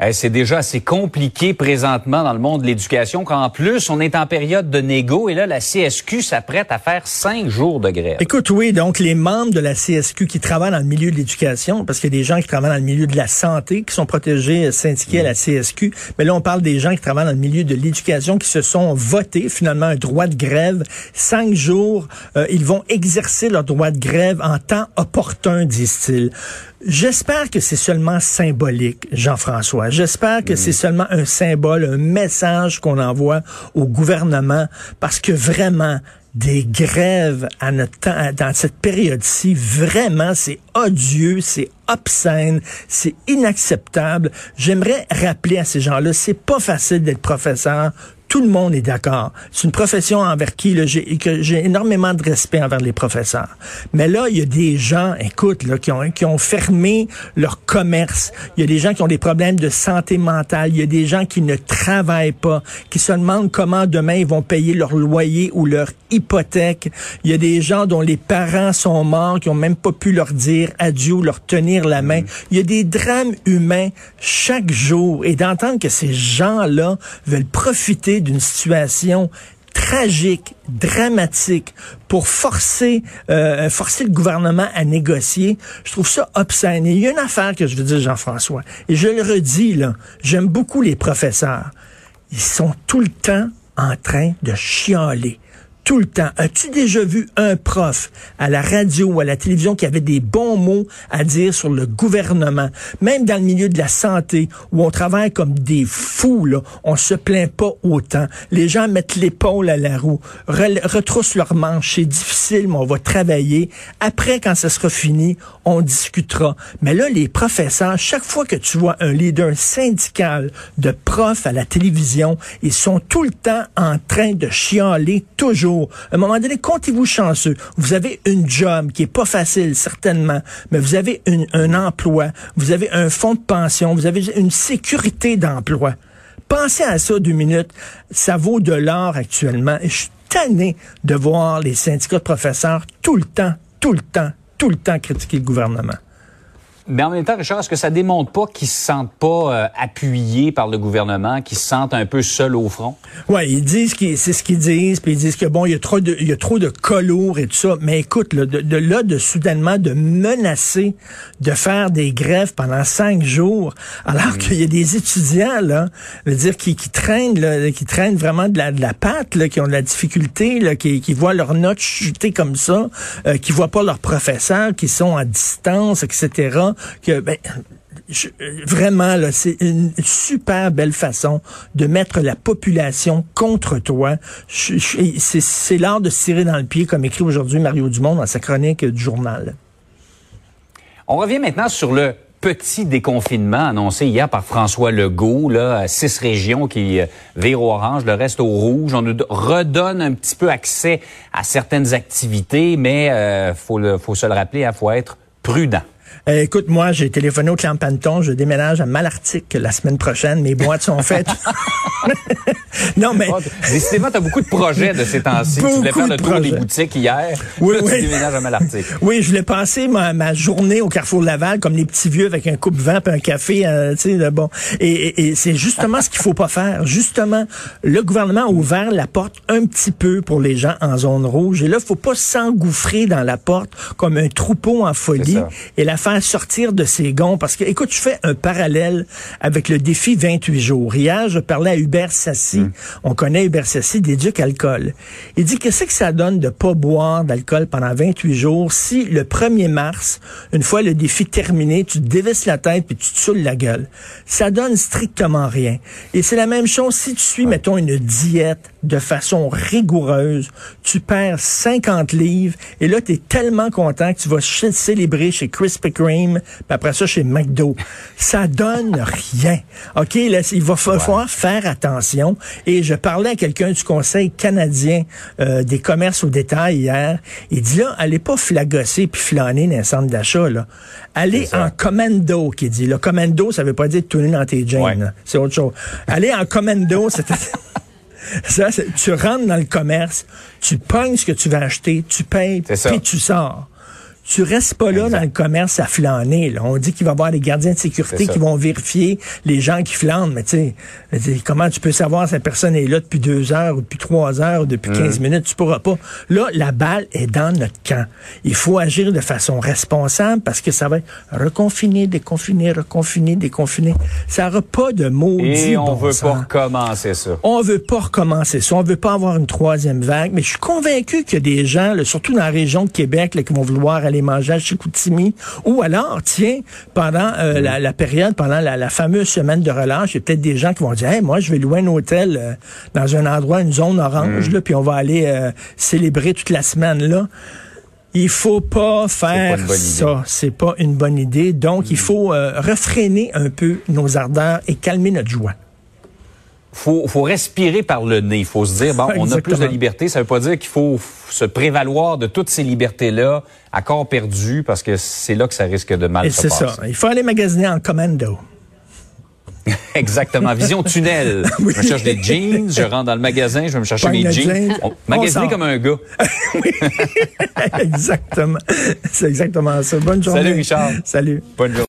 Eh, c'est déjà assez compliqué présentement dans le monde de l'éducation qu'en plus on est en période de négo et là la CSQ s'apprête à faire cinq jours de grève. Écoute, oui, donc les membres de la CSQ qui travaillent dans le milieu de l'éducation, parce qu'il y a des gens qui travaillent dans le milieu de la santé, qui sont protégés, euh, syndiqués à la CSQ, mais là on parle des gens qui travaillent dans le milieu de l'éducation, qui se sont votés finalement un droit de grève. Cinq jours, euh, ils vont exercer leur droit de grève en temps opportun, disent-ils. J'espère que c'est seulement symbolique, Jean-François. J'espère que c'est seulement un symbole, un message qu'on envoie au gouvernement, parce que vraiment, des grèves à notre temps, dans cette période-ci, vraiment, c'est odieux, c'est obscène, c'est inacceptable. J'aimerais rappeler à ces gens-là, c'est pas facile d'être professeur. Tout le monde est d'accord. C'est une profession envers qui j'ai, énormément de respect envers les professeurs. Mais là, il y a des gens, écoute, là, qui ont, qui ont fermé leur commerce. Il y a des gens qui ont des problèmes de santé mentale. Il y a des gens qui ne travaillent pas, qui se demandent comment demain ils vont payer leur loyer ou leur hypothèque. Il y a des gens dont les parents sont morts, qui ont même pas pu leur dire adieu leur tenir la main. Il y a des drames humains chaque jour. Et d'entendre que ces gens-là veulent profiter d'une situation tragique, dramatique, pour forcer euh, forcer le gouvernement à négocier, je trouve ça obscène. Et il y a une affaire que je veux dire, Jean-François, et je le redis, là, j'aime beaucoup les professeurs. Ils sont tout le temps en train de chialer tout le temps. As-tu déjà vu un prof à la radio ou à la télévision qui avait des bons mots à dire sur le gouvernement? Même dans le milieu de la santé, où on travaille comme des fous, là, on se plaint pas autant. Les gens mettent l'épaule à la roue, re- retroussent leurs manches. C'est difficile, mais on va travailler. Après, quand ça sera fini, on discutera. Mais là, les professeurs, chaque fois que tu vois un leader syndical de profs à la télévision, ils sont tout le temps en train de chialer toujours. À un moment donné, comptez-vous chanceux. Vous avez une job qui est pas facile, certainement, mais vous avez une- un emploi, vous avez un fonds de pension, vous avez une sécurité d'emploi. Pensez à ça deux minutes. Ça vaut de l'or actuellement. Je suis tanné de voir les syndicats de professeurs tout le temps, tout le temps, tout le temps critiquer le gouvernement. Mais en même temps, Richard, est-ce que ça démontre pas qu'ils se sentent pas euh, appuyés par le gouvernement, qu'ils se sentent un peu seuls au front? Ouais, ils disent qu'ils, c'est ce qu'ils disent, puis ils disent que bon, il y a trop de, il y a trop de colours et tout ça. Mais écoute, là, de, de là, de soudainement de menacer de faire des grèves pendant cinq jours, alors qu'il y a des étudiants là, je veux dire qui, qui traînent, là, qui traînent vraiment de la, de la patte, là, qui ont de la difficulté, là, qui, qui voient leurs notes chuter comme ça, euh, qui voient pas leurs professeurs, qui sont à distance, etc. Que ben, vraiment, c'est une super belle façon de mettre la population contre toi. C'est l'art de se tirer dans le pied, comme écrit aujourd'hui Mario Dumont dans sa chronique du journal. On revient maintenant sur le petit déconfinement annoncé hier par François Legault, six régions qui euh, virent au orange, le reste au rouge. On nous do- redonne un petit peu accès à certaines activités, mais euh, faut, se le rappeler, il faut être prudent. Euh, écoute, moi, j'ai téléphoné au clan Panton, je déménage à Malartic la semaine prochaine. Mes boîtes sont faites. non, mais... Oh, Décidément, tu as beaucoup de projets de ces temps-ci. Tu voulais faire le de tour des boutiques hier. Oui, Là, oui. Tu déménages à Malartic. Oui, je voulais passer ma, ma journée au Carrefour Laval comme les petits vieux avec un coupe-vent et un café, euh, tu sais, de bon. Et, et- et c'est justement ce qu'il faut pas faire. Justement, le gouvernement a ouvert la porte un petit peu pour les gens en zone rouge. Et là, faut pas s'engouffrer dans la porte comme un troupeau en folie et la faire sortir de ses gonds. Parce que, écoute, je fais un parallèle avec le défi 28 jours. Hier, je parlais à Hubert Sassi. Mm. On connaît Hubert Sassi d'éduc alcool. Il dit, qu'est-ce que ça donne de pas boire d'alcool pendant 28 jours si le 1er mars, une fois le défi terminé, tu te dévisses la tête puis tu te saoules la gueule? Ça donne strictement rien. Et c'est la même chose si tu suis, mettons, une diète de façon rigoureuse, tu perds 50 livres et là, tu es tellement content que tu vas célébrer chez Krispy Kreme, puis après ça, chez McDo. Ça donne rien. OK, là, il va fa- falloir faire attention. Et je parlais à quelqu'un du Conseil canadien euh, des commerces au détail hier. Il dit là, allez pas flagosser puis flâner dans un centre d'achat. là. Allez en commando, qui dit. Le commando, ça veut pas dire tourner dans tes jeans. Ouais. C'est autre chose. Allez en commando, c'est... Ça, tu rentres dans le commerce, tu pognes ce que tu vas acheter, tu payes, puis tu sors. Tu restes pas là Exact. dans le commerce à flâner. Là. On dit qu'il va y avoir des gardiens de sécurité qui vont vérifier les gens qui flânent. Mais tu sais, comment tu peux savoir si la personne est là depuis deux heures, ou depuis trois heures, ou depuis Mm. 15 minutes? Tu pourras pas. Là, la balle est dans notre camp. Il faut agir de façon responsable parce que ça va être reconfiner, déconfiner, reconfiner, déconfiner. Ça n'aura pas de maudit Et on bon veut sens. pas recommencer ça. On veut pas recommencer ça. On veut pas avoir une troisième vague. Mais je suis convaincu qu'il y a des gens, là, surtout dans la région de Québec, là, qui vont vouloir aller manger à Chicoutimi. Ou alors, tiens, pendant euh, la, la période, pendant la, la fameuse semaine de relâche, il y a peut-être des gens qui vont dire, hey, moi, je vais louer un hôtel euh, dans un endroit, une zone orange, là, puis on va aller euh, célébrer toute la semaine là. Il faut pas faire idée. ça. C'est pas une bonne idée. Donc, il faut euh, refréner un peu nos ardeurs et calmer notre joie. Faut, faut respirer par le nez. Il faut se dire, bon, on a plus de liberté. Ça veut pas dire qu'il faut se prévaloir de toutes ces libertés-là à corps perdu parce que c'est là que ça risque de mal Et se c'est passer. ça. Il faut aller magasiner en commando. Exactement. Vision tunnel. Oui. Je me cherche des jeans, je rentre dans le magasin, je vais me chercher mes jeans. On- magasiner comme un gars. exactement. C'est exactement ça. Bonne journée. Salut, Richard. Salut. Bonne journée.